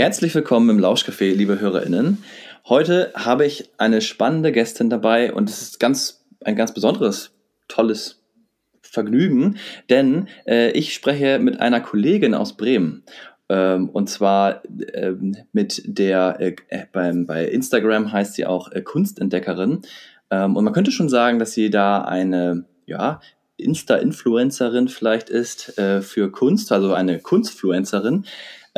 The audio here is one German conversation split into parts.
Herzlich willkommen im Lauschcafé, liebe HörerInnen. Heute habe ich eine spannende Gästin dabei und es ist ganz, ein ganz besonderes, tolles Vergnügen, denn äh, ich spreche mit einer Kollegin aus Bremen. Ähm, und zwar ähm, mit der, äh, äh beim, bei Instagram heißt sie auch äh, Kunstentdeckerin. Ähm, und man könnte schon sagen, dass sie da eine, ja, Insta-Influencerin vielleicht ist äh, für Kunst, also eine Kunstfluencerin.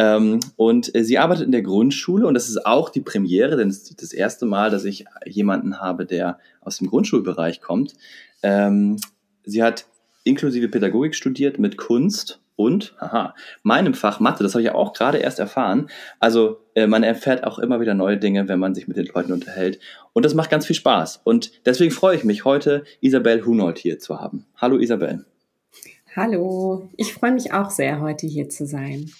Ähm, und äh, sie arbeitet in der Grundschule und das ist auch die Premiere, denn es ist das erste Mal, dass ich jemanden habe, der aus dem Grundschulbereich kommt. Ähm, sie hat inklusive Pädagogik studiert mit Kunst und, haha, meinem Fach Mathe, das habe ich auch gerade erst erfahren. Also äh, man erfährt auch immer wieder neue Dinge, wenn man sich mit den Leuten unterhält. Und das macht ganz viel Spaß. Und deswegen freue ich mich, heute Isabel Hunold hier zu haben. Hallo Isabel. Hallo, ich freue mich auch sehr, heute hier zu sein.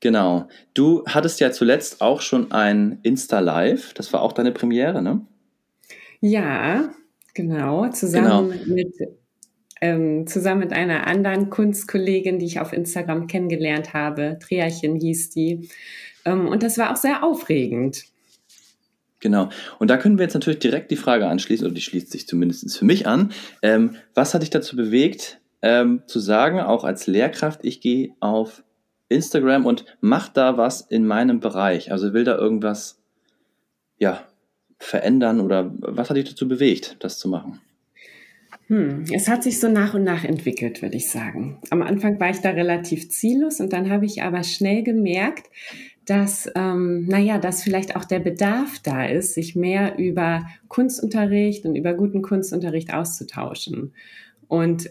Genau. Du hattest ja zuletzt auch schon ein Insta-Live. Das war auch deine Premiere, ne? Ja, genau. Zusammen genau. mit ähm, zusammen mit einer anderen Kunstkollegin, die ich auf Instagram kennengelernt habe. Triachen hieß die. Ähm, und das war auch sehr aufregend. Genau. Und da können wir jetzt natürlich direkt die Frage anschließen, oder die schließt sich zumindest für mich an. Ähm, was hat dich dazu bewegt, ähm, zu sagen, auch als Lehrkraft, ich gehe auf Instagram und mach da was in meinem Bereich. Also will da irgendwas, ja, verändern oder was hat dich dazu bewegt, das zu machen? Hm, es hat sich so nach und nach entwickelt, würde ich sagen. Am Anfang war ich da relativ ziellos und dann habe ich aber schnell gemerkt, dass, ähm, naja, dass vielleicht auch der Bedarf da ist, sich mehr über Kunstunterricht und über guten Kunstunterricht auszutauschen. Und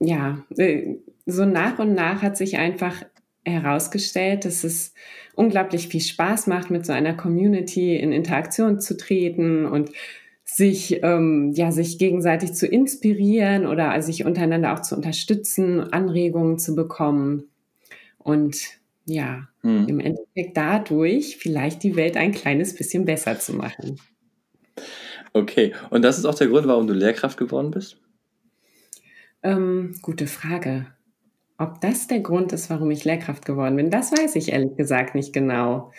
ja, äh, so nach und nach hat sich einfach herausgestellt, dass es unglaublich viel Spaß macht, mit so einer Community in Interaktion zu treten und sich, ähm, ja, sich gegenseitig zu inspirieren oder sich untereinander auch zu unterstützen, Anregungen zu bekommen und ja, hm. im Endeffekt dadurch vielleicht die Welt ein kleines bisschen besser zu machen. Okay, und das ist auch der Grund, warum du Lehrkraft geworden bist? Ähm, gute Frage. Ob das der Grund ist, warum ich Lehrkraft geworden bin, das weiß ich ehrlich gesagt nicht genau.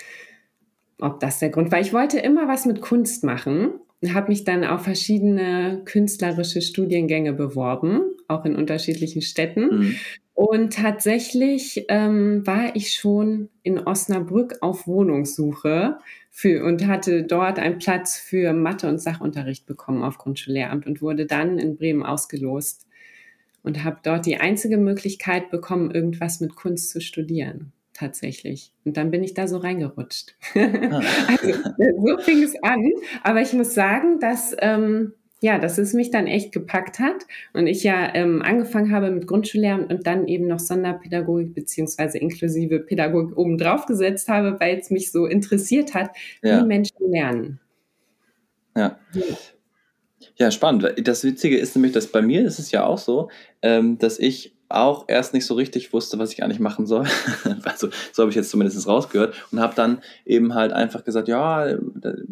Ob das der Grund war. Ich wollte immer was mit Kunst machen, habe mich dann auf verschiedene künstlerische Studiengänge beworben, auch in unterschiedlichen Städten. Mhm. Und tatsächlich ähm, war ich schon in Osnabrück auf Wohnungssuche für, und hatte dort einen Platz für Mathe- und Sachunterricht bekommen auf Grundschullehramt und wurde dann in Bremen ausgelost und habe dort die einzige Möglichkeit bekommen, irgendwas mit Kunst zu studieren. Tatsächlich. Und dann bin ich da so reingerutscht. Ah. also, so fing es an. Aber ich muss sagen, dass, ähm, ja, dass es mich dann echt gepackt hat und ich ja ähm, angefangen habe mit Grundschullehramt und dann eben noch Sonderpädagogik beziehungsweise inklusive Pädagogik obendrauf gesetzt habe, weil es mich so interessiert hat, ja. wie Menschen lernen. Ja. ja. Ja, spannend. Das Witzige ist nämlich, dass bei mir ist es ja auch so, ähm, dass ich auch erst nicht so richtig wusste, was ich eigentlich machen soll. also so habe ich jetzt zumindest rausgehört und habe dann eben halt einfach gesagt, ja,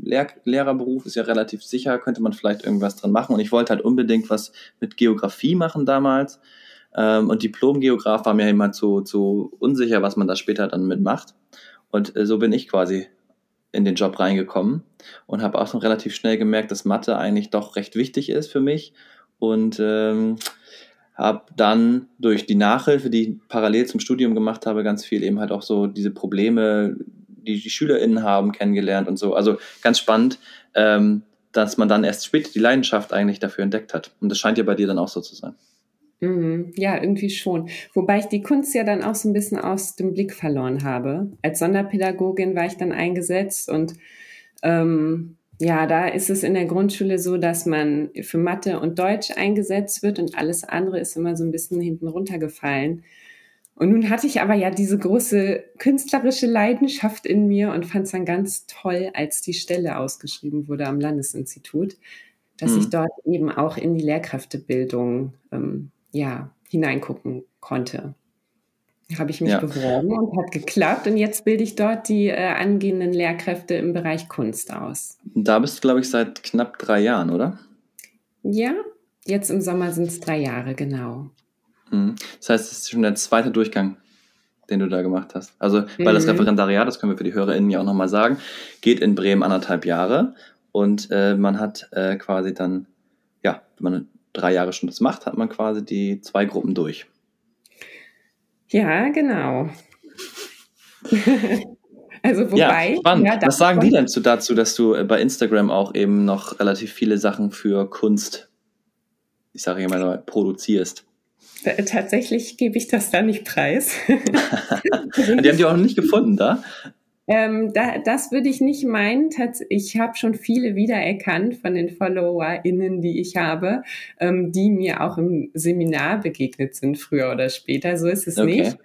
Lehr Lehrerberuf ist ja relativ sicher, könnte man vielleicht irgendwas dran machen. Und ich wollte halt unbedingt was mit Geografie machen damals. Ähm, und Diplom-Geograf war mir immer zu, zu unsicher, was man da später dann mitmacht. Und äh, so bin ich quasi in den Job reingekommen und habe auch schon relativ schnell gemerkt, dass Mathe eigentlich doch recht wichtig ist für mich und ähm, habe dann durch die Nachhilfe, die ich parallel zum Studium gemacht habe, ganz viel eben halt auch so diese Probleme, die die SchülerInnen haben, kennengelernt und so. Also ganz spannend, ähm, dass man dann erst später die Leidenschaft eigentlich dafür entdeckt hat. Und das scheint ja bei dir dann auch so zu sein. Mhm, ja, irgendwie schon. Wobei ich die Kunst ja dann auch so ein bisschen aus dem Blick verloren habe. Als Sonderpädagogin war ich dann eingesetzt und ähm, ja, da ist es in der Grundschule so, dass man für Mathe und Deutsch eingesetzt wird und alles andere ist immer so ein bisschen hinten runtergefallen. Und nun hatte ich aber ja diese große künstlerische Leidenschaft in mir und fand es dann ganz toll, als die Stelle ausgeschrieben wurde am Landesinstitut, dass mhm. ich dort eben auch in die Lehrkräftebildung ähm, ja, hineingucken konnte. Habe ich mich ja. beworben und hat geklappt. Und jetzt bilde ich dort die äh, angehenden Lehrkräfte im Bereich Kunst aus. Da bist du, glaube ich, seit knapp drei Jahren, oder? Ja, jetzt im Sommer sind es drei Jahre, genau. Mhm. Das heißt, es ist schon der zweite Durchgang. den du da gemacht hast. Also, weil mhm. das Referendariat, das können wir für die HörerInnen ja auch nochmal sagen, geht in Bremen anderthalb Jahre und äh, man hat äh, quasi dann, ja, wenn man drei Jahre schon das macht, hat man quasi die zwei Gruppen durch. Ja, genau. also wobei. Ja, spannend. Ja, Was sagen die denn dazu, dass du äh, bei Instagram auch eben noch relativ viele Sachen für Kunst, ich sage immer mal, produzierst? Tatsächlich gebe ich das da nicht preis. die haben die auch noch nicht gefunden, da? Ähm, da, das würde ich nicht meinen. Ich habe schon viele wiedererkannt von den FollowerInnen, die ich habe, ähm, die mir auch im Seminar begegnet sind, früher oder später. So ist es okay. nicht.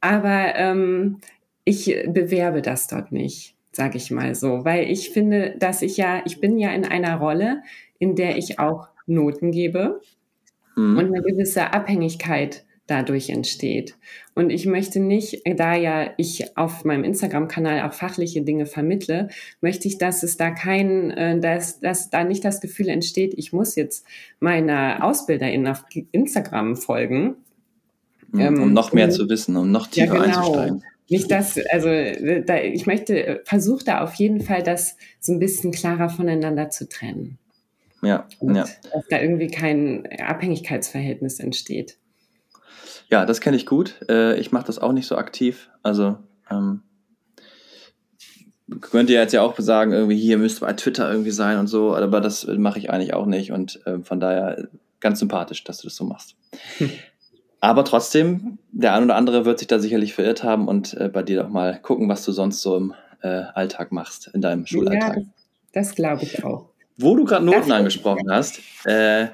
Aber ähm, ich bewerbe das dort nicht, sage ich mal so, weil ich finde, dass ich ja, ich bin ja in einer Rolle, in der ich auch Noten gebe mhm. und eine gewisse Abhängigkeit dadurch entsteht. Und ich möchte nicht, da ja ich auf meinem Instagram-Kanal auch fachliche Dinge vermittle, möchte ich, dass es da kein, äh, dass, dass da nicht das Gefühl entsteht, ich muss jetzt meiner Ausbilderin auf Instagram folgen. Mhm, um ähm, noch mehr um, zu wissen, um noch tiefer ja, genau. einzusteigen. Nicht das, also da, ich möchte, versuche da auf jeden Fall, das so ein bisschen klarer voneinander zu trennen. Ja, Und ja. Dass da irgendwie kein Abhängigkeitsverhältnis entsteht. Ja, das kenne ich gut. Äh, ich mache das auch nicht so aktiv. Also ähm, könnt ihr jetzt ja auch sagen, irgendwie hier müsste bei Twitter irgendwie sein und so, aber das mache ich eigentlich auch nicht und äh, von daher ganz sympathisch, dass du das so machst. Hm. Aber trotzdem, der ein oder andere wird sich da sicherlich verirrt haben und äh, bei dir doch mal gucken, was du sonst so im äh, Alltag machst, in deinem Schulalltag. Ja, das, das glaube ich auch. Wo du gerade Noten das angesprochen hast, äh,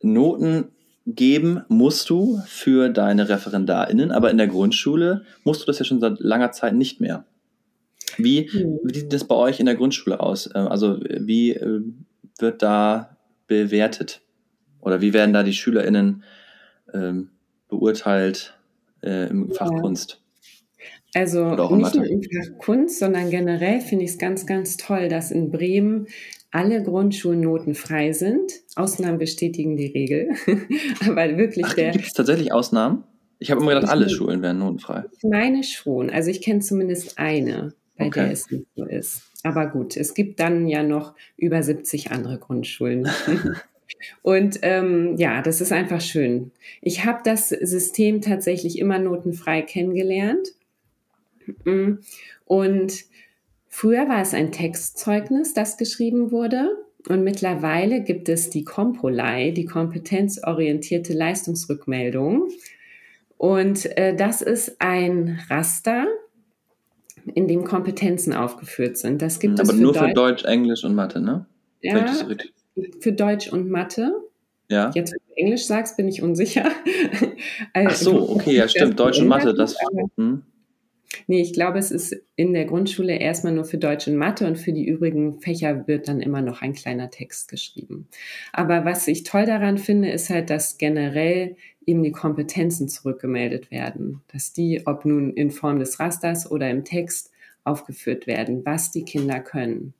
Noten geben musst du für deine ReferendarInnen, aber in der Grundschule musst du das ja schon seit langer Zeit nicht mehr. Wie, mhm. wie sieht das bei euch in der Grundschule aus? Ähm, also wie äh, wird da bewertet? Oder wie werden da die SchülerInnen ähm, beurteilt äh, im Fach ja. Kunst? Also nicht nur im Fach Kunst, sondern generell finde ich es ganz, ganz toll, dass in Bremen alle Grundschulen notenfrei sind. Ausnahmen bestätigen die Regel. Aber wirklich Ach, der. Gibt es tatsächlich Ausnahmen? Ich habe immer gedacht, alle Schulen wären notenfrei. Ich meine schon. Also ich kenne zumindest eine, bei okay. der es nicht so ist. Aber gut, es gibt dann ja noch über 70 andere Grundschulen. Und ähm, ja, das ist einfach schön. Ich habe das System tatsächlich immer notenfrei kennengelernt. Mm. Und Früher war es ein Textzeugnis, das geschrieben wurde. Und mittlerweile gibt es die Kompolei, die kompetenzorientierte Leistungsrückmeldung. Und äh, das ist ein Raster, in dem Kompetenzen aufgeführt sind. Das gibt Aber es für nur Deutsch, für Deutsch, Englisch und Mathe, ne? Ja, für Deutsch und Mathe. Ja. Jetzt, wenn du Englisch sagst, bin ich unsicher. Ach so, okay, ja, stimmt. Deutsch und Mathe, das. Hm. Nee, ich glaube, es ist in der Grundschule erstmal nur für Deutsch und Mathe und für die übrigen Fächer wird dann immer noch ein kleiner Text geschrieben. Aber was ich toll daran finde, ist halt, dass generell eben die Kompetenzen zurückgemeldet werden, dass die, ob nun in Form des Rasters oder im Text, aufgeführt werden, was die Kinder können.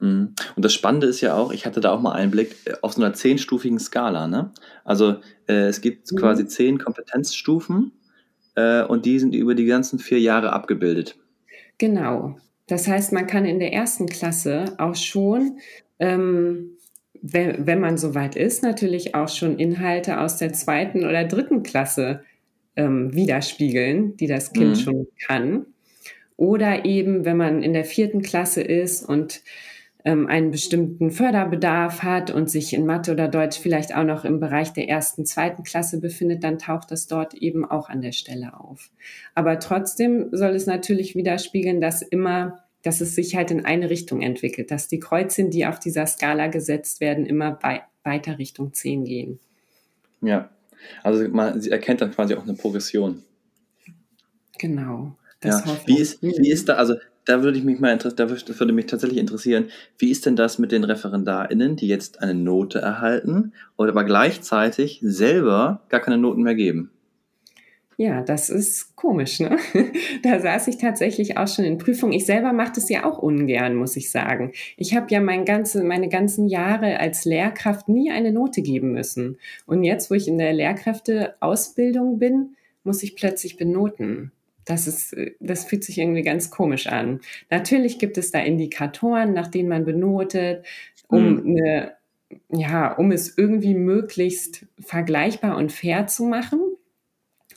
Mhm. Und das Spannende ist ja auch, ich hatte da auch mal einen Blick äh, auf so einer zehnstufigen Skala. Ne? Also äh, es gibt mhm. quasi zehn Kompetenzstufen äh, und die sind über die ganzen vier Jahre abgebildet. Genau. Das heißt, man kann in der ersten Klasse auch schon, ähm, wenn, wenn man soweit ist, natürlich auch schon Inhalte aus der zweiten oder dritten Klasse ähm, widerspiegeln, die das Kind mhm. schon kann. Oder eben, wenn man in der vierten Klasse ist und ähm, einen bestimmten Förderbedarf hat und sich in Mathe oder Deutsch vielleicht auch noch im Bereich der ersten, zweiten Klasse befindet, dann taucht das dort eben auch an der Stelle auf. Aber trotzdem soll es natürlich widerspiegeln, dass immer dass es sich halt in eine Richtung entwickelt, dass die Kreuzchen, die auf dieser Skala gesetzt werden, immer wei weiter Richtung 10 gehen. Ja, also man sie erkennt dann quasi auch eine Progression. Genau. ja. Wie ist, wie ist da, also da würde ich mich mal da würde mich tatsächlich interessieren, wie ist denn das mit den ReferendarInnen, die jetzt eine Note erhalten oder aber gleichzeitig selber gar keine Noten mehr geben? Ja, das ist komisch, ne? Da saß ich tatsächlich auch schon in Prüfung. Ich selber mache das ja auch ungern, muss ich sagen. Ich habe ja mein ganze, meine ganzen Jahre als Lehrkraft nie eine Note geben müssen. Und jetzt, wo ich in der Lehrkräfteausbildung bin, muss ich plötzlich benoten. Das ist, das fühlt sich irgendwie ganz komisch an. Natürlich gibt es da Indikatoren, nach denen man benotet, um mhm. eine, ja, um es irgendwie möglichst vergleichbar und fair zu machen.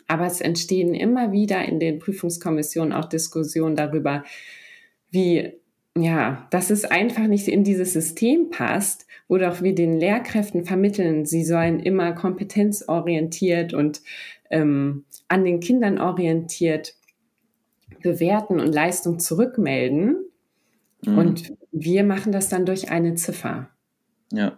Aber es entstehen immer wieder in den Prüfungskommissionen auch Diskussionen darüber, wie, ja, dass es einfach nicht in dieses System passt, wo doch wir den Lehrkräften vermitteln, sie sollen immer kompetenzorientiert und ähm, an den Kindern orientiert bewerten und Leistung zurückmelden. Mhm. Und wir machen das dann durch eine Ziffer. Ja.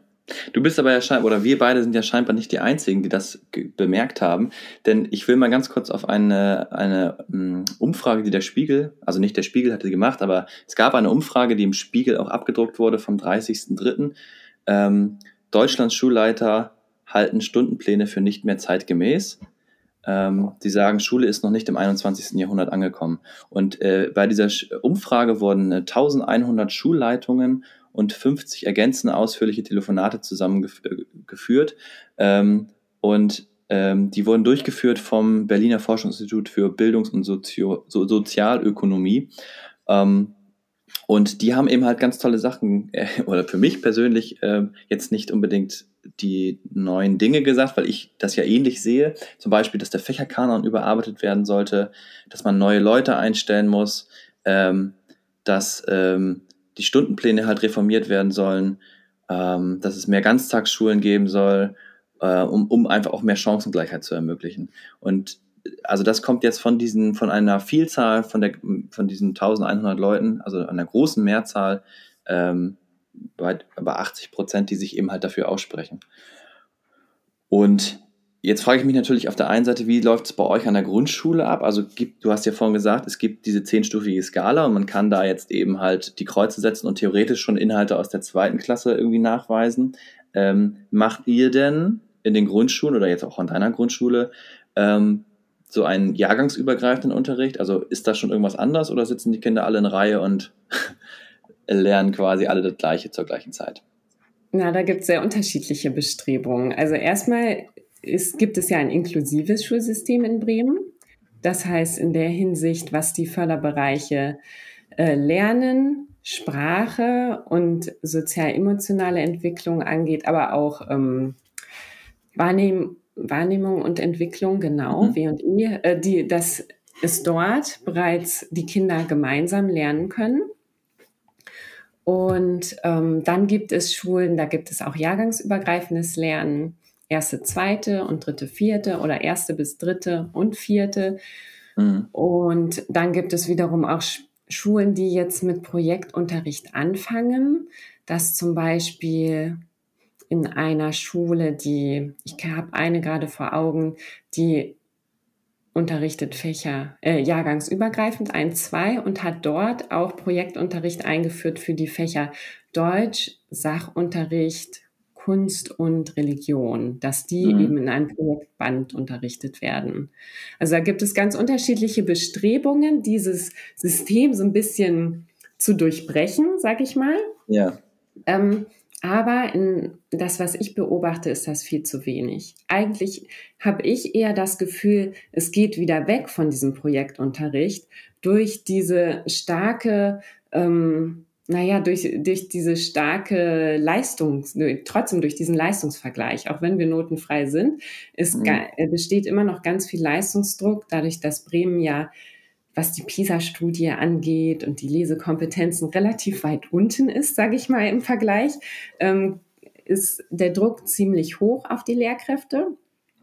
Du bist aber ja scheinbar, oder wir beide sind ja scheinbar nicht die Einzigen, die das bemerkt haben. Denn ich will mal ganz kurz auf eine, eine um, hm, Umfrage, die der Spiegel, also nicht der Spiegel hatte gemacht, aber es gab eine Umfrage, die im Spiegel auch abgedruckt wurde vom 30.03. Ähm, Deutschlands Schulleiter halten Stundenpläne für nicht mehr zeitgemäß. Ähm, die sagen, Schule ist noch nicht im 21. Jahrhundert angekommen. Und äh, bei dieser Umfrage wurden äh, 1100 Schulleitungen und 50 ergänzende ausführliche Telefonate zusammengeführt. Ähm, und ähm, die wurden durchgeführt vom Berliner Forschungsinstitut für Bildungs- und Sozio so Sozialökonomie. Ähm, und die haben eben halt ganz tolle Sachen, äh, oder für mich persönlich äh, jetzt nicht unbedingt die neuen Dinge gesagt, weil ich das ja ähnlich sehe. Zum Beispiel, dass der Fächerkanon überarbeitet werden sollte, dass man neue Leute einstellen muss, ähm, dass ähm, die Stundenpläne halt reformiert werden sollen, ähm, dass es mehr Ganztagsschulen geben soll, äh, um, um einfach auch mehr Chancengleichheit zu ermöglichen. Und also das kommt jetzt von diesen, von einer Vielzahl von der, von diesen 1100 Leuten, also einer großen Mehrzahl, ähm, bei, bei 80 Prozent, die sich eben halt dafür aussprechen. Und jetzt frage ich mich natürlich auf der einen Seite, wie läuft es bei euch an der Grundschule ab? Also gibt, du hast ja vorhin gesagt, es gibt diese zehnstufige Skala und man kann da jetzt eben halt die Kreuze setzen und theoretisch schon Inhalte aus der zweiten Klasse irgendwie nachweisen. Ähm, macht ihr denn in den Grundschulen oder jetzt auch an deiner Grundschule ähm, so einen jahrgangsübergreifenden Unterricht? Also ist da schon irgendwas anders oder sitzen die Kinder alle in Reihe und lernen quasi alle das Gleiche zur gleichen Zeit? Na, da gibt es sehr unterschiedliche Bestrebungen. Also erstmal ist, gibt es ja ein inklusives Schulsystem in Bremen. Das heißt in der Hinsicht, was die Förderbereiche äh, Lernen, Sprache und sozial-emotionale Entwicklung angeht, aber auch ähm, Wahrnehm Wahrnehmung und Entwicklung, genau, mhm. W und I, äh, die, dass es dort bereits die Kinder gemeinsam lernen können. Und ähm, dann gibt es Schulen, da gibt es auch jahrgangsübergreifendes Lernen, erste, zweite und dritte, vierte oder erste bis dritte und vierte. Mhm. Und dann gibt es wiederum auch Schulen, die jetzt mit Projektunterricht anfangen, dass zum Beispiel in einer Schule, die, ich habe eine gerade vor Augen, die unterrichtet Fächer, äh, jahrgangsübergreifend, ein, zwei und hat dort auch Projektunterricht eingeführt für die Fächer Deutsch, Sachunterricht, Kunst und Religion, dass die mhm. eben in einem Projektband unterrichtet werden. Also da gibt es ganz unterschiedliche Bestrebungen, dieses System so ein bisschen zu durchbrechen, sag ich mal. Ja. Ähm, aber in das, was ich beobachte, ist das viel zu wenig. Eigentlich habe ich eher das Gefühl, es geht wieder weg von diesem Projektunterricht durch diese starke, ähm, naja, durch, durch diese starke Leistung, trotzdem durch diesen Leistungsvergleich, auch wenn wir notenfrei sind, ist, mhm. besteht immer noch ganz viel Leistungsdruck, dadurch, dass Bremen ja was die PISA-Studie angeht und die Lesekompetenzen relativ weit unten ist, sage ich mal im Vergleich, ähm, ist der Druck ziemlich hoch auf die Lehrkräfte.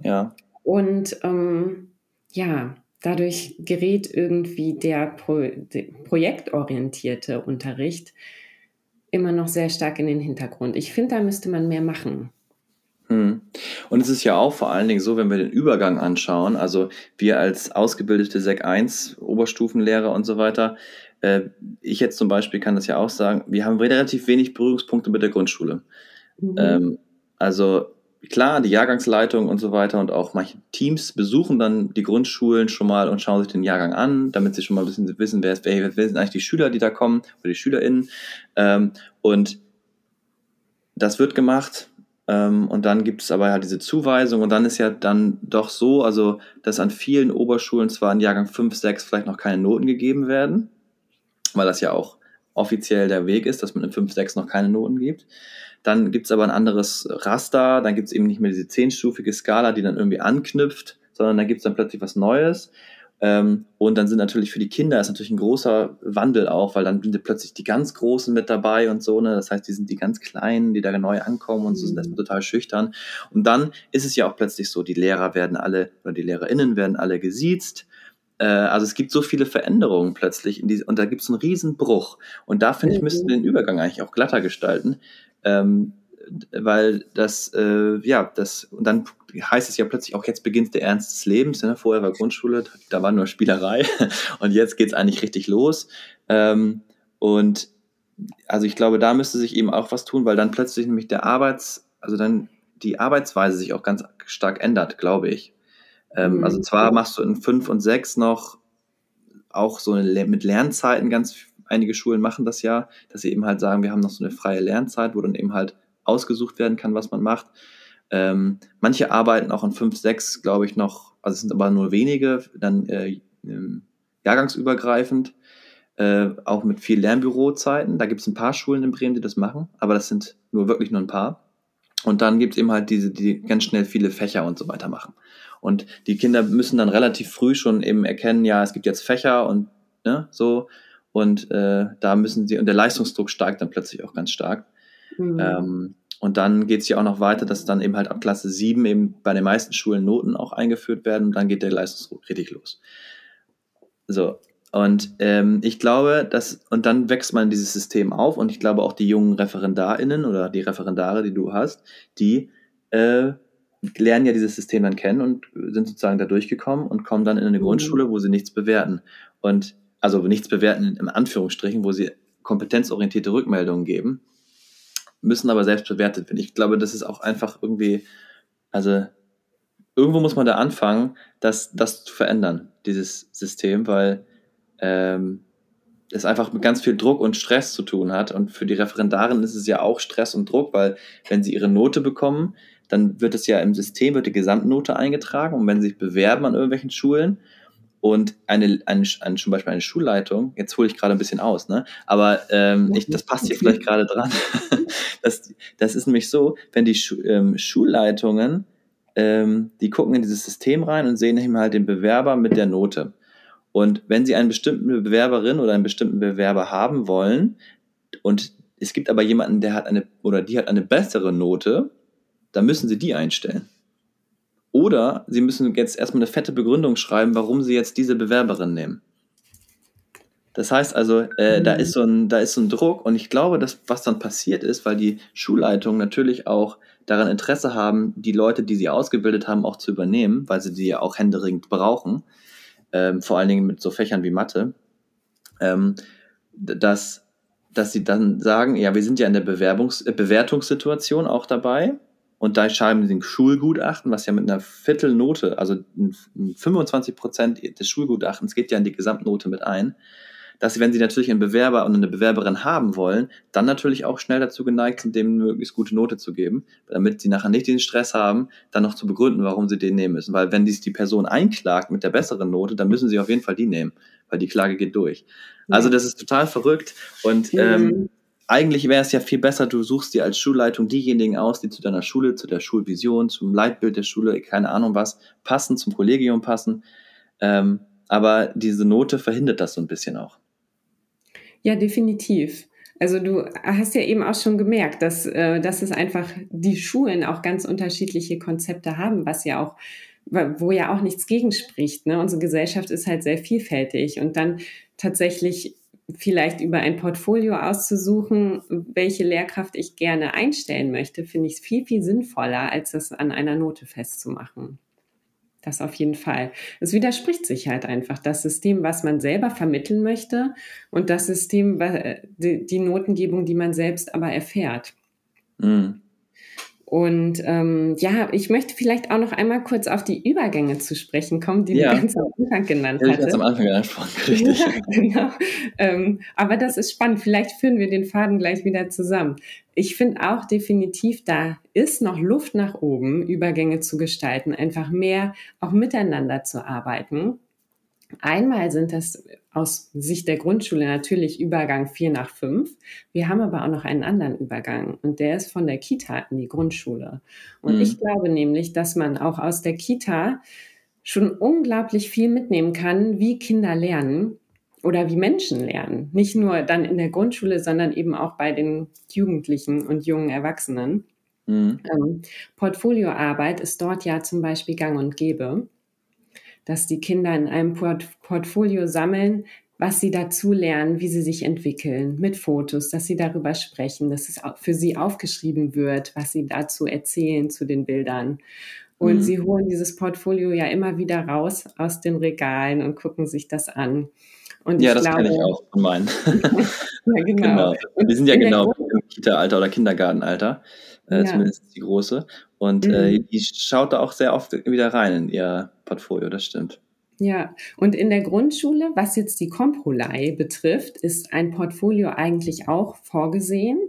Ja. Und ähm, ja, dadurch gerät irgendwie der, Pro der projektorientierte Unterricht immer noch sehr stark in den Hintergrund. Ich finde, da müsste man mehr machen. Hm. Und es ist ja auch vor allen Dingen so, wenn wir den Übergang anschauen, also wir als ausgebildete Sek 1, Oberstufenlehrer und so weiter, äh, ich jetzt zum Beispiel kann das ja auch sagen, wir haben relativ wenig Berührungspunkte mit der Grundschule. Mhm. Ähm, also klar, die Jahrgangsleitung und so weiter und auch manche Teams besuchen dann die Grundschulen schon mal und schauen sich den Jahrgang an, damit sie schon mal ein bisschen wissen, wer, ist, wer, wer sind eigentlich die Schüler, die da kommen oder die SchülerInnen. Ähm, und das wird gemacht Ähm, und dann gibt es aber halt diese Zuweisung und dann ist ja dann doch so, also dass an vielen Oberschulen zwar in Jahrgang 5, 6 vielleicht noch keine Noten gegeben werden, weil das ja auch offiziell der Weg ist, dass man in 5, 6 noch keine Noten gibt. Dann gibt es aber ein anderes Raster, dann gibt es eben nicht mehr diese zehnstufige Skala, die dann irgendwie anknüpft, sondern dann gibt es dann plötzlich was Neues. Ähm, und dann sind natürlich für die Kinder ist natürlich ein großer Wandel auch, weil dann sind plötzlich die ganz Großen mit dabei und so, ne? Das heißt, die sind die ganz Kleinen, die da neu ankommen und so sind mhm. erstmal total schüchtern. Und dann ist es ja auch plötzlich so, die Lehrer werden alle, oder die LehrerInnen werden alle gesiezt. Äh, also es gibt so viele Veränderungen plötzlich in diese, und da gibt es einen riesen Bruch. Und da finde ich, müssten wir den Übergang eigentlich auch glatter gestalten. Ähm, weil das, äh, ja, das, und dann heißt es ja plötzlich auch, jetzt beginnt der Ernst des Lebens. Ne? Vorher war Grundschule, da war nur Spielerei und jetzt geht es eigentlich richtig los. Ähm, und also ich glaube, da müsste sich eben auch was tun, weil dann plötzlich nämlich der Arbeits, also dann die Arbeitsweise sich auch ganz stark ändert, glaube ich. Ähm, mhm. Also zwar machst du in fünf und sechs noch auch so eine, mit Lernzeiten ganz einige Schulen machen das ja, dass sie eben halt sagen, wir haben noch so eine freie Lernzeit, wo dann eben halt ausgesucht werden kann, was man macht. Ähm, manche arbeiten auch in 5, 6, glaube ich, noch, also es sind aber nur wenige, dann äh, ähm, jahrgangsübergreifend, äh, auch mit viel Lernbürozeiten. Da gibt es ein paar Schulen in Bremen, die das machen, aber das sind nur wirklich nur ein paar. Und dann gibt es eben halt diese, die ganz schnell viele Fächer und so weiter machen. Und die Kinder müssen dann relativ früh schon eben erkennen, ja, es gibt jetzt Fächer und ne, so. Und äh, da müssen sie, und der Leistungsdruck steigt dann plötzlich auch ganz stark. Mhm. Ähm, und dann geht es ja auch noch weiter, dass dann eben halt ab Klasse 7 eben bei den meisten Schulen Noten auch eingeführt werden und dann geht der Leistungsdruck richtig los. So, und ähm, ich glaube, dass, und dann wächst man dieses System auf und ich glaube auch die jungen ReferendarInnen oder die Referendare, die du hast, die äh, lernen ja dieses System dann kennen und sind sozusagen da durchgekommen und kommen dann in eine mhm. Grundschule, wo sie nichts bewerten. Und also nichts bewerten in Anführungsstrichen, wo sie kompetenzorientierte Rückmeldungen geben müssen aber selbst bewertet werden. Ich glaube, das ist auch einfach irgendwie, also irgendwo muss man da anfangen, das, das zu verändern, dieses System, weil ähm, es einfach mit ganz viel Druck und Stress zu tun hat. Und für die Referendaren ist es ja auch Stress und Druck, weil wenn sie ihre Note bekommen, dann wird es ja im System, wird die Gesamtnote eingetragen. Und wenn sie sich bewerben an irgendwelchen Schulen, und eine, eine, eine, zum Beispiel eine Schulleitung, jetzt hole ich gerade ein bisschen aus, ne? aber ähm, ich, das passt hier vielleicht gerade dran. das, das ist nämlich so, wenn die Schu ähm, Schulleitungen, ähm, die gucken in dieses System rein und sehen eben halt den Bewerber mit der Note. Und wenn sie einen bestimmten Bewerberin oder einen bestimmten Bewerber haben wollen und es gibt aber jemanden, der hat eine oder die hat eine bessere Note, dann müssen sie die einstellen. Oder Sie müssen jetzt erstmal eine fette Begründung schreiben, warum Sie jetzt diese Bewerberin nehmen. Das heißt also, äh, mhm. da, ist so ein, da ist so ein Druck und ich glaube, dass was dann passiert ist, weil die Schulleitungen natürlich auch daran Interesse haben, die Leute, die sie ausgebildet haben, auch zu übernehmen, weil sie die ja auch händeringend brauchen, ähm, vor allen Dingen mit so Fächern wie Mathe, ähm, dass, dass sie dann sagen, ja, wir sind ja in der Bewerbungs äh, Bewertungssituation auch dabei und da schreiben sie ein Schulgutachten, was ja mit einer Viertelnote, also 25 Prozent des Schulgutachtens geht ja in die Gesamtnote mit ein, dass sie, wenn sie natürlich einen Bewerber und eine Bewerberin haben wollen, dann natürlich auch schnell dazu geneigt sind, dem eine möglichst gute Note zu geben, damit sie nachher nicht den Stress haben, dann noch zu begründen, warum sie den nehmen müssen. Weil wenn dies die Person einklagt mit der besseren Note, dann müssen sie auf jeden Fall die nehmen, weil die Klage geht durch. Also das ist total verrückt und ähm, eigentlich wäre es ja viel besser, du suchst dir als Schulleitung diejenigen aus, die zu deiner Schule, zu der Schulvision, zum Leitbild der Schule, keine Ahnung was, passen, zum Kollegium passen. Ähm, aber diese Note verhindert das so ein bisschen auch. Ja, definitiv. Also du hast ja eben auch schon gemerkt, dass, äh, dass es einfach die Schulen auch ganz unterschiedliche Konzepte haben, was ja auch wo ja auch nichts gegenspricht. Ne? Unsere Gesellschaft ist halt sehr vielfältig und dann tatsächlich vielleicht über ein Portfolio auszusuchen, welche Lehrkraft ich gerne einstellen möchte, finde ich es viel, viel sinnvoller, als das an einer Note festzumachen. Das auf jeden Fall. Es widerspricht sich halt einfach das System, was man selber vermitteln möchte und das System, die Notengebung, die man selbst aber erfährt. Mhm. Und ähm, ja, ich möchte vielleicht auch noch einmal kurz auf die Übergänge zu sprechen kommen, die Ja. du ganz am Anfang genannt Ja, ich ganz am Anfang angesprochen, richtig. Ja, genau. Ähm, aber das ist spannend. Vielleicht führen wir den Faden gleich wieder zusammen. Ich finde auch definitiv, da ist noch Luft nach oben, Übergänge zu gestalten, einfach mehr auch miteinander zu arbeiten. Einmal sind das aus Sicht der Grundschule natürlich Übergang 4 nach 5. Wir haben aber auch noch einen anderen Übergang und der ist von der Kita in die Grundschule. Und Mhm. ich glaube nämlich, dass man auch aus der Kita schon unglaublich viel mitnehmen kann, wie Kinder lernen oder wie Menschen lernen. Nicht nur dann in der Grundschule, sondern eben auch bei den Jugendlichen und jungen Erwachsenen. Mhm. Ähm, Portfolioarbeit ist dort ja zum Beispiel gang und gäbe, dass die Kinder in einem Port Portfolio sammeln, was sie dazu lernen, wie sie sich entwickeln, mit Fotos, dass sie darüber sprechen, dass es für sie aufgeschrieben wird, was sie dazu erzählen zu den Bildern. Und Mhm. sie holen dieses Portfolio ja immer wieder raus aus den Regalen und gucken sich das an. Und Ja, ich das glaube, kenne ich auch von meinen. ja, genau. Genau. Die sind ja genau im Kita-Alter oder Kindergartenalter, äh, Ja. zumindest die große. Und Mhm. äh, die schaut da auch sehr oft wieder rein in ihr Portfolio, das stimmt. Ja, und in der Grundschule, was jetzt die Komprolei betrifft, ist ein Portfolio eigentlich auch vorgesehen.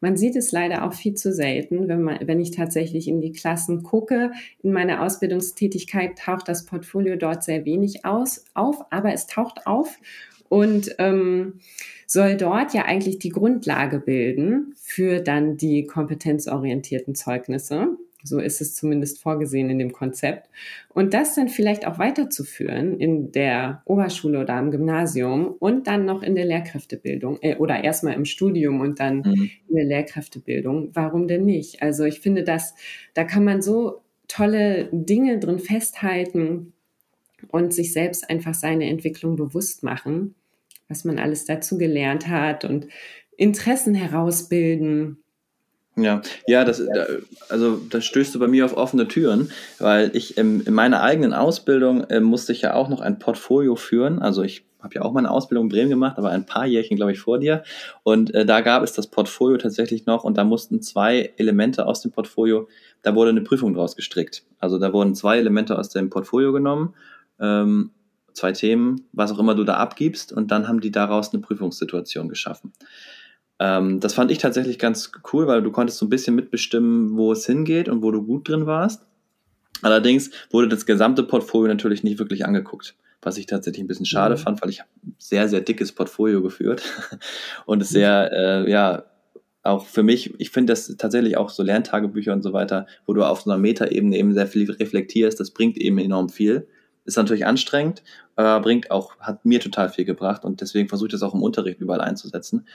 Man sieht es leider auch viel zu selten, wenn, man, wenn ich tatsächlich in die Klassen gucke. In meiner Ausbildungstätigkeit taucht das Portfolio dort sehr wenig aus, auf, aber es taucht auf und ähm, soll dort ja eigentlich die Grundlage bilden für dann die kompetenzorientierten Zeugnisse. So ist es zumindest vorgesehen in dem Konzept. Und das dann vielleicht auch weiterzuführen in der Oberschule oder am Gymnasium und dann noch in der Lehrkräftebildung äh, oder erstmal im Studium und dann Mhm. in der Lehrkräftebildung. Warum denn nicht? Also ich finde, dass da kann man so tolle Dinge drin festhalten und sich selbst einfach seine Entwicklung bewusst machen, was man alles dazu gelernt hat und Interessen herausbilden. Ja, ja, das, da, also das stößt du bei mir auf offene Türen, weil ich ähm, in meiner eigenen Ausbildung äh, musste ich ja auch noch ein Portfolio führen. Also ich habe ja auch meine Ausbildung in Bremen gemacht, aber ein paar Jährchen, glaube ich, vor dir. Und äh, da gab es das Portfolio tatsächlich noch und da mussten zwei Elemente aus dem Portfolio, da wurde eine Prüfung draus gestrickt. Also da wurden zwei Elemente aus dem Portfolio genommen, ähm, zwei Themen, was auch immer du da abgibst und dann haben die daraus eine Prüfungssituation geschaffen. Ähm, das fand ich tatsächlich ganz cool, weil du konntest so ein bisschen mitbestimmen, wo es hingeht und wo du gut drin warst. Allerdings wurde das gesamte Portfolio natürlich nicht wirklich angeguckt, was ich tatsächlich ein bisschen schade Mhm. fand, weil ich ein sehr, sehr dickes Portfolio geführt und es sehr, äh, ja, auch für mich, ich finde das tatsächlich auch so Lerntagebücher und so weiter, wo du auf so einer Metaebene eben sehr viel reflektierst, das bringt eben enorm viel. Ist natürlich anstrengend, aber bringt auch, hat mir total viel gebracht und deswegen versuche ich das auch im Unterricht überall einzusetzen.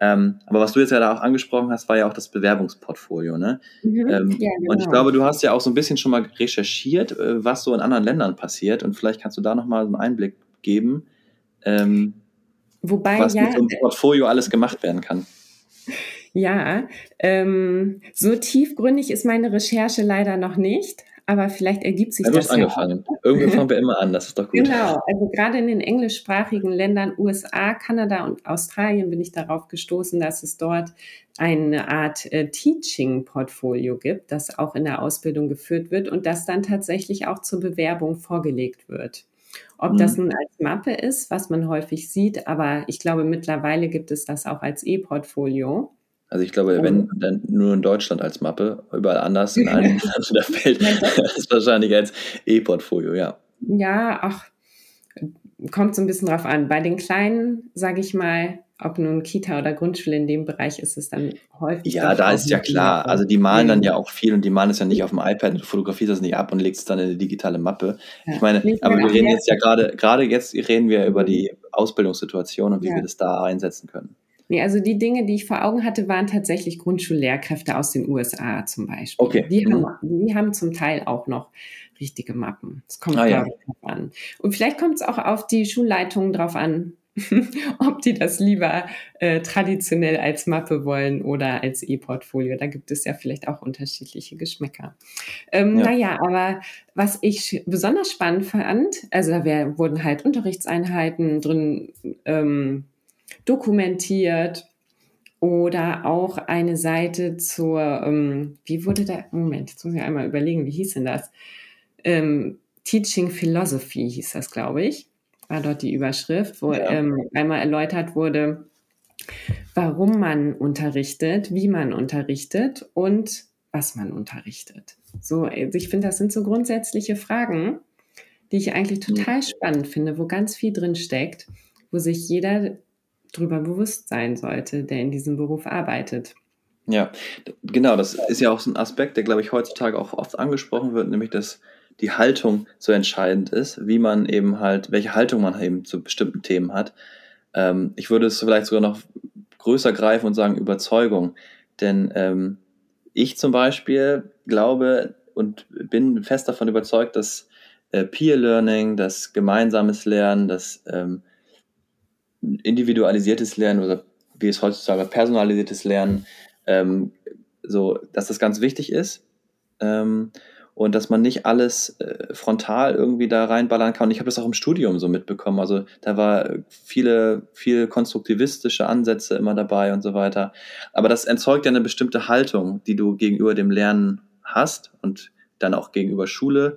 Ähm, aber was du jetzt ja da auch angesprochen hast, war ja auch das Bewerbungsportfolio, ne? Mhm. Ähm, ja, Und ich genau. glaube, du hast ja auch so ein bisschen schon mal recherchiert, äh, was so in anderen Ländern passiert und vielleicht kannst du da nochmal so einen Einblick geben, ähm, Wobei was ja, mit so einem Portfolio alles gemacht werden kann. Ja, ähm, so tiefgründig ist meine Recherche leider noch nicht, aber vielleicht ergibt sich Ja, du das hast ja. angefangen. Irgendwie fangen wir immer an, das ist doch gut. Genau, also gerade in den englischsprachigen Ländern USA, Kanada und Australien bin ich darauf gestoßen, dass es dort eine Art äh, Teaching-Portfolio gibt, das auch in der Ausbildung geführt wird und das dann tatsächlich auch zur Bewerbung vorgelegt wird. Ob Mhm. das nun als Mappe ist, was man häufig sieht, aber ich glaube, mittlerweile gibt es das auch als E-Portfolio. Also ich glaube, wenn dann nur in Deutschland als Mappe, überall anders in allen Ländern der Welt, ist wahrscheinlich als E-Portfolio, ja. Ja, ach, kommt so ein bisschen drauf an. Bei den Kleinen, sage ich mal, ob nun Kita oder Grundschule in dem Bereich ist es dann häufig. Ja, da ist ja klar. Mappe. Also die malen dann Mhm. ja auch viel und die malen es ja nicht auf dem iPad, du fotografierst das nicht ab und legst es dann in eine digitale Mappe. Ja. Ich meine, ich aber wir reden jetzt ja gerade, gerade jetzt reden wir über die Ausbildungssituation und wie Ja. wir das da einsetzen können. Nee, also die Dinge, die ich vor Augen hatte, waren tatsächlich Grundschullehrkräfte aus den USA zum Beispiel. Okay. Die, haben, die haben zum Teil auch noch richtige Mappen. Das kommt, Ah, ja. drauf an. Und vielleicht kommt es auch auf die Schulleitungen drauf an, ob die das lieber äh, traditionell als Mappe wollen oder als E-Portfolio. Da gibt es ja vielleicht auch unterschiedliche Geschmäcker. Ähm, Ja. Naja, aber was ich besonders spannend fand, also da wär, wurden halt Unterrichtseinheiten drin ähm, dokumentiert oder auch eine Seite zur, ähm, wie wurde da, Moment, jetzt muss ich einmal überlegen, wie hieß denn das? Ähm, Teaching Philosophy hieß das, glaube ich, war dort die Überschrift, wo ja. ähm, einmal erläutert wurde, warum man unterrichtet, wie man unterrichtet und was man unterrichtet. So, also ich finde, das sind so grundsätzliche Fragen, die ich eigentlich total spannend finde, wo ganz viel drin steckt, wo sich jeder darüber bewusst sein sollte, der in diesem Beruf arbeitet. Ja, genau, das ist ja auch so ein Aspekt, der, glaube ich, heutzutage auch oft angesprochen wird, nämlich dass die Haltung so entscheidend ist, wie man eben halt, welche Haltung man eben zu bestimmten Themen hat. Ähm, ich würde es vielleicht sogar noch größer greifen und sagen Überzeugung. Denn ähm, ich zum Beispiel glaube und bin fest davon überzeugt, dass äh, Peer Learning, das gemeinsames Lernen, das ähm, individualisiertes Lernen oder wie es heutzutage personalisiertes Lernen, ähm, so, dass das ganz wichtig ist. Ähm, und dass man nicht alles äh, frontal irgendwie da reinballern kann. Und ich habe das auch im Studium so mitbekommen. Also da war viele, viel konstruktivistische Ansätze immer dabei und so weiter. Aber das erzeugt ja eine bestimmte Haltung, die du gegenüber dem Lernen hast und dann auch gegenüber Schule.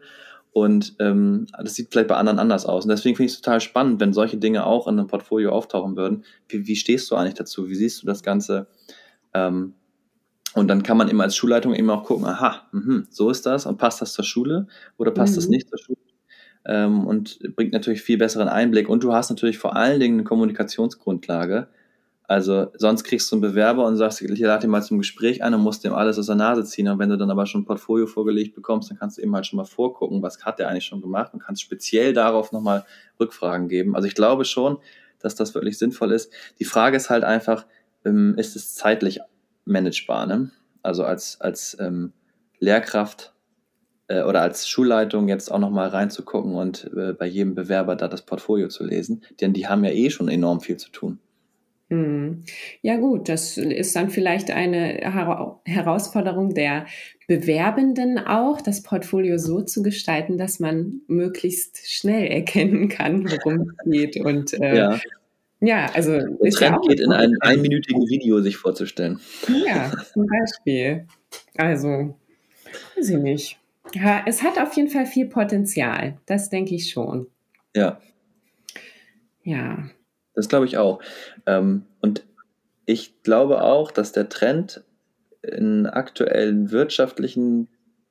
Und ähm, das sieht vielleicht bei anderen anders aus. Und deswegen finde ich es total spannend, wenn solche Dinge auch in einem Portfolio auftauchen würden. Wie, wie stehst du eigentlich dazu? Wie siehst du das Ganze? Ähm, und dann kann man eben als Schulleitung eben auch gucken, aha, mh, so ist das und passt das zur Schule oder passt mhm. das nicht zur Schule? Ähm, und bringt natürlich viel besseren Einblick. Und du hast natürlich vor allen Dingen eine Kommunikationsgrundlage. Also sonst kriegst du einen Bewerber und sagst, ich lade ihn mal zum Gespräch ein und musst dem alles aus der Nase ziehen. Und wenn du dann aber schon ein Portfolio vorgelegt bekommst, dann kannst du eben halt schon mal vorgucken, was hat der eigentlich schon gemacht und kannst speziell darauf nochmal Rückfragen geben. Also ich glaube schon, dass das wirklich sinnvoll ist. Die Frage ist halt einfach, ähm, ist es zeitlich managebar. Ne? Also als, als ähm, Lehrkraft äh, oder als Schulleitung jetzt auch nochmal reinzugucken und äh, bei jedem Bewerber da das Portfolio zu lesen, denn die haben ja eh schon enorm viel zu tun. Hm. Ja gut, das ist dann vielleicht eine Herausforderung der Bewerbenden auch, das Portfolio so zu gestalten, dass man möglichst schnell erkennen kann, worum es geht und äh, ja. Ja, also. Der Trend ja geht in einem einminütigen Video sich vorzustellen. Ja, zum Beispiel. Also, weiß ich nicht. Ja, es hat auf jeden Fall viel Potenzial. Das denke ich schon. Ja. Ja. Das glaube ich auch. Ähm, und ich glaube auch, dass der Trend in aktuellen wirtschaftlichen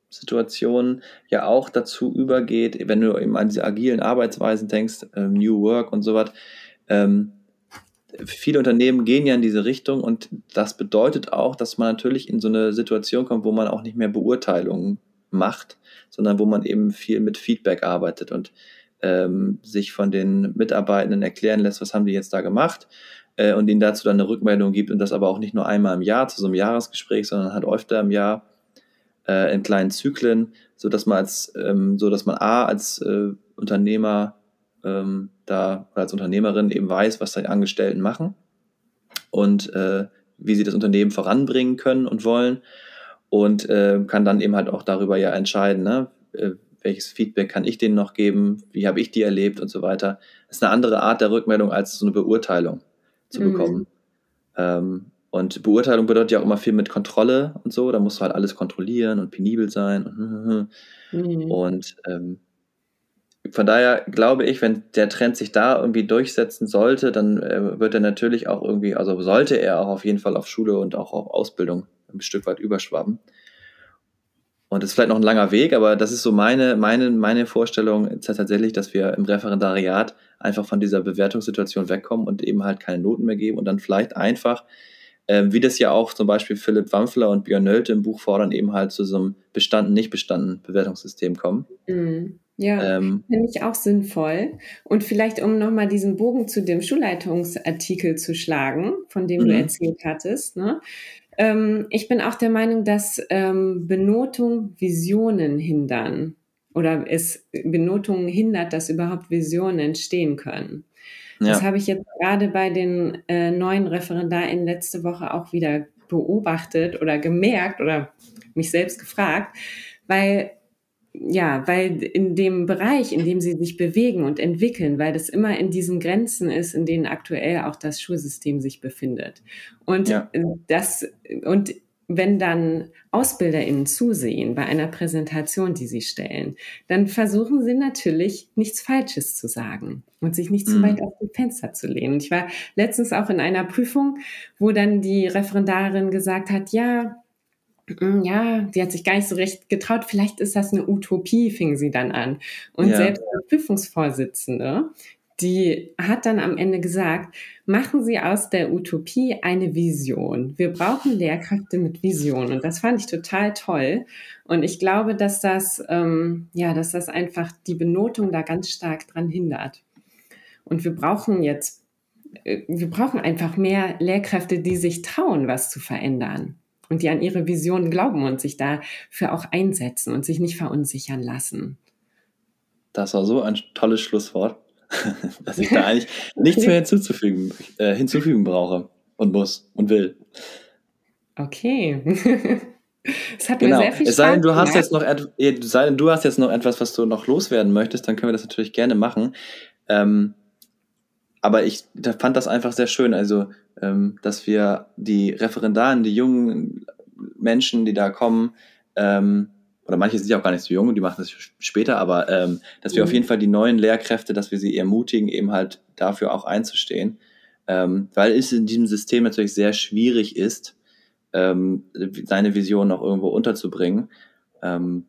Situationen ja auch dazu übergeht, wenn du eben an diese agilen Arbeitsweisen denkst, ähm, New Work und so was, ähm, viele Unternehmen gehen ja in diese Richtung und das bedeutet auch, dass man natürlich in so eine Situation kommt, wo man auch nicht mehr Beurteilungen macht, sondern wo man eben viel mit Feedback arbeitet und ähm, sich von den Mitarbeitenden erklären lässt, was haben die jetzt da gemacht äh, und ihnen dazu dann eine Rückmeldung gibt und das aber auch nicht nur einmal im Jahr zu so einem Jahresgespräch, sondern halt öfter im Jahr äh, in kleinen Zyklen, so dass man als ähm, so dass man a als äh, Unternehmer ähm, da als Unternehmerin eben weiß, was die Angestellten machen und äh, wie sie das Unternehmen voranbringen können und wollen und äh, kann dann eben halt auch darüber ja entscheiden, ne? Welches Feedback kann ich denen noch geben, wie habe ich die erlebt und so weiter. Das ist eine andere Art der Rückmeldung als so eine Beurteilung zu mhm. bekommen. Ähm, und Beurteilung bedeutet ja auch immer viel mit Kontrolle und so. Da musst du halt alles kontrollieren und penibel sein. Und, mhm. und ähm, von daher glaube ich, wenn der Trend sich da irgendwie durchsetzen sollte, dann äh, wird er natürlich auch irgendwie, also sollte er auch auf jeden Fall auf Schule und auch auf Ausbildung ein Stück weit überschwappen. Und das ist vielleicht noch ein langer Weg, aber das ist so meine, meine, meine Vorstellung ist tatsächlich, dass wir im Referendariat einfach von dieser Bewertungssituation wegkommen und eben halt keine Noten mehr geben und dann vielleicht einfach, äh, wie das ja auch zum Beispiel Philipp Wampfler und Björn Nölte im Buch fordern, eben halt zu so einem bestanden, nicht bestanden Bewertungssystem kommen. Mhm. Ja, ähm, finde ich auch sinnvoll. Und vielleicht, um nochmal diesen Bogen zu dem Schulleitungsartikel zu schlagen, von dem du mhm. erzählt hattest. Ne? Ähm, ich bin auch der Meinung, dass ähm, Benotung Visionen hindern oder es Benotung hindert, dass überhaupt Visionen entstehen können. Ja. Das habe ich jetzt gerade bei den äh, neuen ReferendarInnen letzte Woche auch wieder beobachtet oder gemerkt oder mich selbst gefragt, weil ja, weil in dem Bereich, in dem sie sich bewegen und entwickeln, weil das immer in diesen Grenzen ist, in denen aktuell auch das Schulsystem sich befindet. Und ja. das, und wenn dann AusbilderInnen zusehen bei einer Präsentation, die sie stellen, dann versuchen sie natürlich nichts Falsches zu sagen und sich nicht zu mhm. weit aus dem Fenster zu lehnen. Ich war letztens auch in einer Prüfung, wo dann die Referendarin gesagt hat, ja, ja, sie hat sich gar nicht so recht getraut. Vielleicht ist das eine Utopie, fing sie dann an. Und ja. selbst der Prüfungsvorsitzende, die hat dann am Ende gesagt, machen Sie aus der Utopie eine Vision. Wir brauchen Lehrkräfte mit Vision. Und das fand ich total toll. Und ich glaube, dass das, ähm, ja, dass das einfach die Benotung da ganz stark dran hindert. Und wir brauchen jetzt, äh, wir brauchen einfach mehr Lehrkräfte, die sich trauen, was zu verändern und die an ihre Vision glauben und sich dafür auch einsetzen und sich nicht verunsichern lassen. Das war so ein tolles Schlusswort. dass ich da eigentlich nichts mehr hinzuzufügen, äh, hinzufügen brauche und muss und will. Okay. Es hat genau. mir sehr viel Spaß es sei denn, du hast jetzt noch sei denn, du hast jetzt noch etwas, was du noch loswerden möchtest, dann können wir das natürlich gerne machen. Ähm, aber ich fand das einfach sehr schön, also ähm, dass wir die Referendaren, die jungen Menschen, die da kommen, ähm, oder manche sind ja auch gar nicht so jung und die machen das später, aber ähm, dass wir mhm. auf jeden Fall die neuen Lehrkräfte, dass wir sie ermutigen, eben halt dafür auch einzustehen. Ähm, weil es in diesem System natürlich sehr schwierig ist, ähm, seine Vision noch irgendwo unterzubringen. Ähm,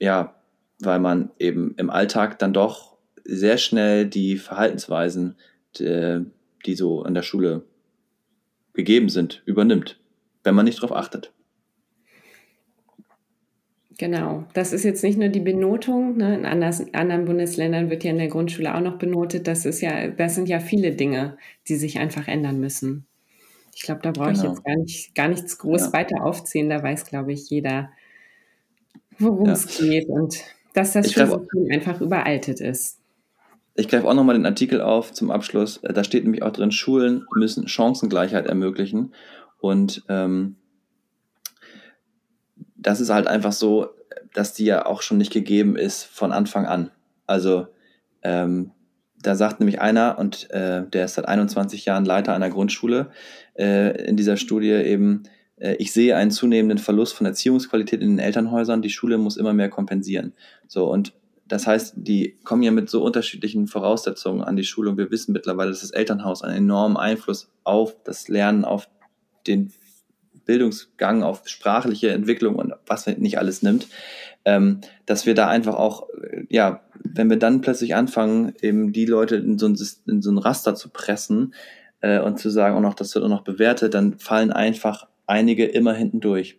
ja, weil man eben im Alltag dann doch sehr schnell die Verhaltensweisen, die, die so an der Schule gegeben sind, übernimmt, wenn man nicht darauf achtet. Genau, das ist jetzt nicht nur die Benotung. Ne? In anderen Bundesländern wird ja in der Grundschule auch noch benotet. Das ist ja, das sind ja viele Dinge, die sich einfach ändern müssen. Ich glaube, da brauche genau. ich jetzt gar, nicht, gar nichts groß ja. weiter aufziehen. Da weiß, glaube ich, jeder, worum ja. es geht und dass das Schulsystem einfach überaltet ist. Ich greife auch nochmal den Artikel auf zum Abschluss. Da steht nämlich auch drin, Schulen müssen Chancengleichheit ermöglichen. Und ähm, das ist halt einfach so, dass die ja auch schon nicht gegeben ist von Anfang an. Also ähm, da sagt nämlich einer, und äh, der ist seit 21 Jahren Leiter einer Grundschule, äh, in dieser Studie eben, äh, ich sehe einen zunehmenden Verlust von Erziehungsqualität in den Elternhäusern, die Schule muss immer mehr kompensieren. So, und das heißt, die kommen ja mit so unterschiedlichen Voraussetzungen an die Schule und wir wissen mittlerweile, dass das Elternhaus einen enormen Einfluss auf das Lernen, auf den Bildungsgang, auf sprachliche Entwicklung und was nicht alles nimmt, ähm, dass wir da einfach auch, äh, ja, wenn wir dann plötzlich anfangen, eben die Leute in so ein, in so ein Raster zu pressen äh, und zu sagen, auch noch, das wird auch noch bewertet, dann fallen einfach einige immer hinten durch.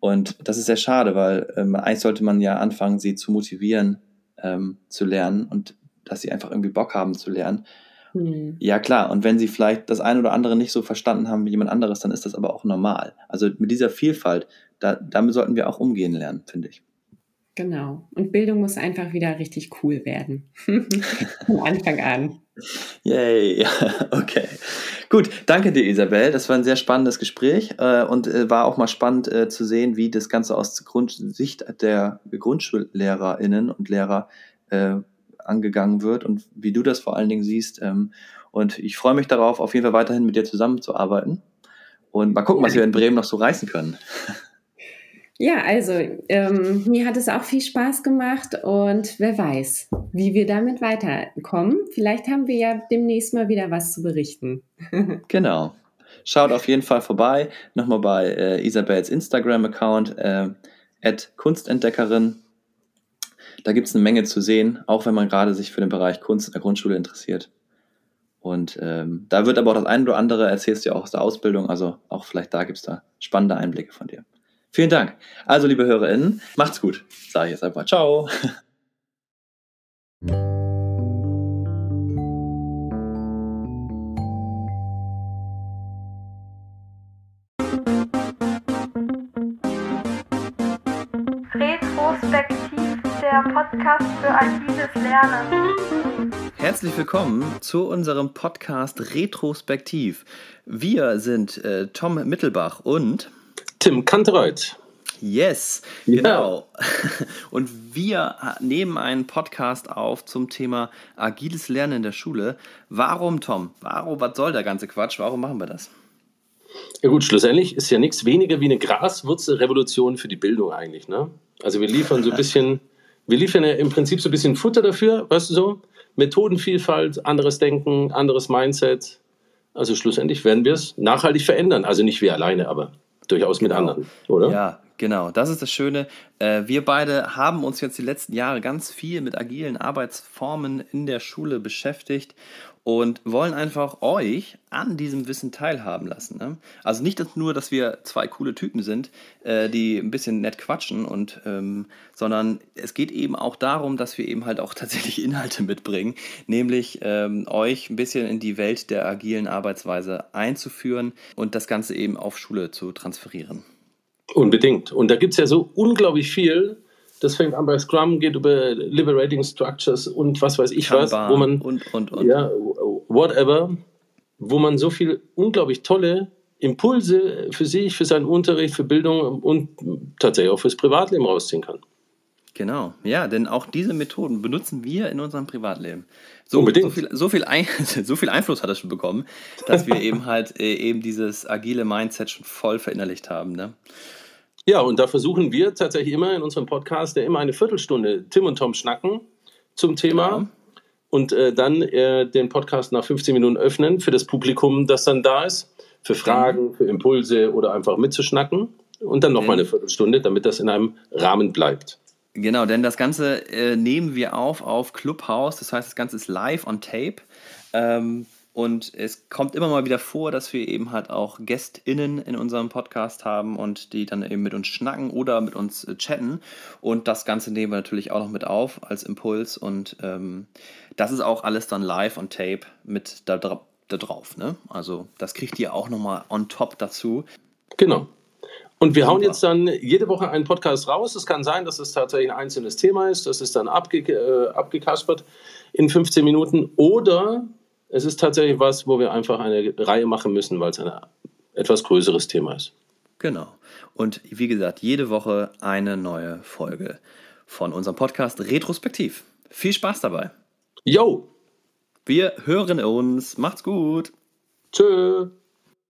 Und das ist sehr schade, weil ähm, eigentlich sollte man ja anfangen, sie zu motivieren, ähm, zu lernen und dass sie einfach irgendwie Bock haben zu lernen. Mhm. Ja, klar. Und wenn sie vielleicht das eine oder andere nicht so verstanden haben wie jemand anderes, dann ist das aber auch normal. Also mit dieser Vielfalt, da, damit sollten wir auch umgehen lernen, finde ich. Genau. Und Bildung muss einfach wieder richtig cool werden. Von Anfang an. Yay. Okay. Gut. Danke dir, Isabel. Das war ein sehr spannendes Gespräch äh, und äh, war auch mal spannend äh, zu sehen, wie das Ganze aus Grund Sicht der GrundschullehrerInnen und Lehrer äh, angegangen wird und wie du das vor allen Dingen siehst. Ähm, und ich freue mich darauf, auf jeden Fall weiterhin mit dir zusammenzuarbeiten. Und mal gucken, was wir in Bremen noch so reißen können. Ja, also ähm, mir hat es auch viel Spaß gemacht und wer weiß, wie wir damit weiterkommen. Vielleicht haben wir ja demnächst mal wieder was zu berichten. genau. Schaut auf jeden Fall vorbei. Nochmal bei äh, Isabels Instagram-Account, äh, Kunstentdeckerin. Da gibt es eine Menge zu sehen, auch wenn man gerade sich für den Bereich Kunst in der Grundschule interessiert. Und ähm, da wird aber auch das eine oder andere, erzählst du ja auch aus der Ausbildung, also auch vielleicht da gibt es da spannende Einblicke von dir. Vielen Dank. Also, liebe HörerInnen, macht's gut. Sage ich jetzt einfach. Ciao. der Podcast für agiles Lernen. Herzlich willkommen zu unserem Podcast Retrospektiv. Wir sind äh, Tom Mittelbach und Tim Kantereuth. Yes, Ja. genau. Und wir nehmen einen Podcast auf zum Thema agiles Lernen in der Schule. Warum, Tom? Warum, was soll der ganze Quatsch? Warum machen wir das? Ja gut, schlussendlich ist ja nichts weniger wie eine Graswurzelrevolution für die Bildung eigentlich. Ne? Also wir liefern so ein bisschen, wir liefern ja im Prinzip so ein bisschen Futter dafür, weißt du so? Methodenvielfalt, anderes Denken, anderes Mindset. Also schlussendlich werden wir es nachhaltig verändern. Also nicht wir alleine, aber durchaus mit Genau. anderen, oder? Ja, genau. Das ist das Schöne. Äh, Wir beide haben uns jetzt die letzten Jahre ganz viel mit agilen Arbeitsformen in der Schule beschäftigt und wollen einfach euch an diesem Wissen teilhaben lassen. Ne? Also nicht nur, dass wir zwei coole Typen sind, äh, die ein bisschen nett quatschen und ähm, sondern es geht eben auch darum, dass wir eben halt auch tatsächlich Inhalte mitbringen, nämlich ähm, euch ein bisschen in die Welt der agilen Arbeitsweise einzuführen und das Ganze eben auf Schule zu transferieren. Unbedingt. Und da gibt es ja so unglaublich viel. Das fängt an bei Scrum, geht über Liberating Structures und was weiß ich was, Kanban wo man und, und, und. ja, whatever, wo man so viel unglaublich tolle Impulse für sich, für seinen Unterricht, für Bildung und tatsächlich auch fürs Privatleben rausziehen kann. Genau, ja, denn auch diese Methoden benutzen wir in unserem Privatleben. So, Unbedingt. so, viel, so, viel Ein so viel Einfluss hat es schon bekommen, dass wir eben halt äh, eben dieses agile Mindset schon voll verinnerlicht haben. Ne? Ja, und da versuchen wir tatsächlich immer in unserem Podcast, der immer eine Viertelstunde Tim und Tom schnacken zum Thema Genau. und äh, dann äh, den Podcast nach 15 Minuten öffnen für das Publikum, das dann da ist, für Fragen, für Impulse oder einfach mitzuschnacken und dann nochmal eine Viertelstunde, damit das in einem Rahmen bleibt. Genau, denn das Ganze äh, nehmen wir auf auf Clubhouse, das heißt, das Ganze ist live on tape. Ähm, und es kommt immer mal wieder vor, dass wir eben halt auch GästInnen in unserem Podcast haben und die dann eben mit uns schnacken oder mit uns äh, chatten. Und das Ganze nehmen wir natürlich auch noch mit auf als Impuls. Und ähm, das ist auch alles dann live on tape mit da, da drauf. Ne? Also das kriegt ihr auch nochmal on top dazu. Genau. Und wir hauen jetzt dann jede Woche einen Podcast raus. Es kann sein, dass es tatsächlich ein einzelnes Thema ist, das ist dann abge äh, abgekaspert in 15 Minuten. Oder es ist tatsächlich was, wo wir einfach eine Reihe machen müssen, weil es ein etwas größeres Thema ist. Genau. Und wie gesagt, jede Woche eine neue Folge von unserem Podcast Retrospektiv. Viel Spaß dabei. Yo, Wir hören uns. Macht's gut. tschö.